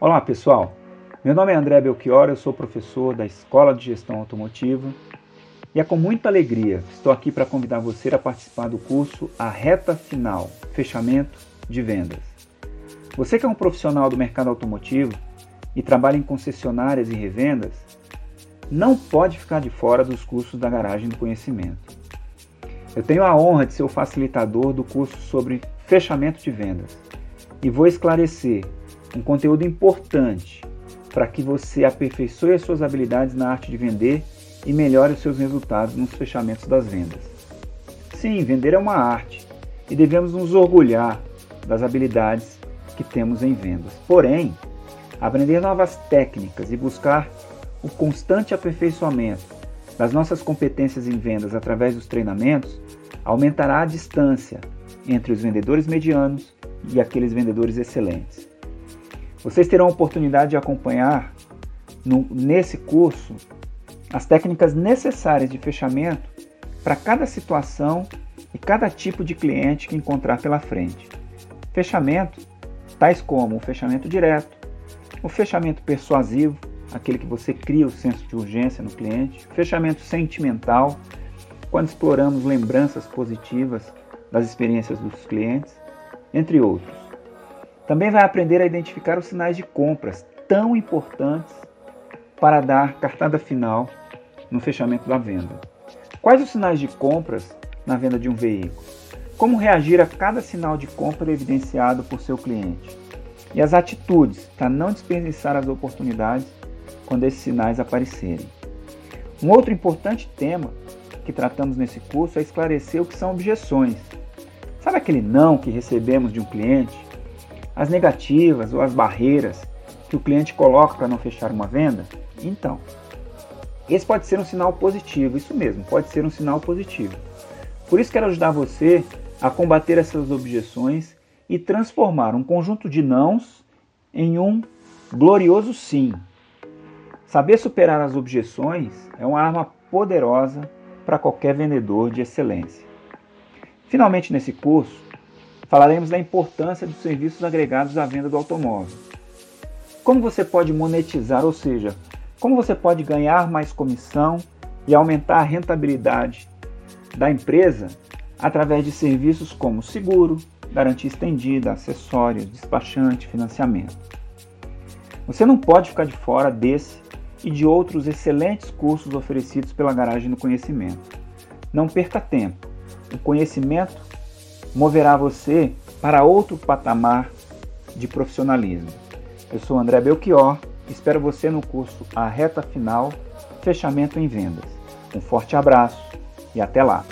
Olá pessoal, meu nome é André Belchior, eu sou professor da Escola de Gestão Automotiva e é com muita alegria que estou aqui para convidar você a participar do curso A Reta Final Fechamento de Vendas. Você que é um profissional do mercado automotivo e trabalha em concessionárias e revendas, não pode ficar de fora dos cursos da Garagem do Conhecimento. Eu tenho a honra de ser o facilitador do curso sobre fechamento de vendas e vou esclarecer um conteúdo importante para que você aperfeiçoe as suas habilidades na arte de vender e melhore os seus resultados nos fechamentos das vendas. Sim, vender é uma arte e devemos nos orgulhar das habilidades que temos em vendas. Porém, aprender novas técnicas e buscar o constante aperfeiçoamento das nossas competências em vendas através dos treinamentos aumentará a distância entre os vendedores medianos e aqueles vendedores excelentes. Vocês terão a oportunidade de acompanhar no, nesse curso as técnicas necessárias de fechamento para cada situação e cada tipo de cliente que encontrar pela frente. Fechamento, tais como o fechamento direto, o fechamento persuasivo, aquele que você cria o senso de urgência no cliente, fechamento sentimental, quando exploramos lembranças positivas das experiências dos clientes, entre outros. Também vai aprender a identificar os sinais de compras tão importantes para dar cartada final no fechamento da venda. Quais os sinais de compras na venda de um veículo? Como reagir a cada sinal de compra evidenciado por seu cliente? E as atitudes para não desperdiçar as oportunidades quando esses sinais aparecerem. Um outro importante tema que tratamos nesse curso é esclarecer o que são objeções. Sabe aquele não que recebemos de um cliente? As negativas ou as barreiras que o cliente coloca para não fechar uma venda? Então, esse pode ser um sinal positivo, isso mesmo, pode ser um sinal positivo. Por isso quero ajudar você a combater essas objeções e transformar um conjunto de nãos em um glorioso sim, Saber superar as objeções é uma arma poderosa para qualquer vendedor de excelência. Finalmente, nesse curso, falaremos da importância dos serviços agregados à venda do automóvel. Como você pode monetizar, ou seja, como você pode ganhar mais comissão e aumentar a rentabilidade da empresa através de serviços como seguro, garantia estendida, acessórios, despachante, financiamento. Você não pode ficar de fora desse e de outros excelentes cursos oferecidos pela Garagem do Conhecimento. Não perca tempo. O conhecimento moverá você para outro patamar de profissionalismo. Eu sou André Belchior, espero você no curso A Reta Final Fechamento em Vendas. Um forte abraço e até lá!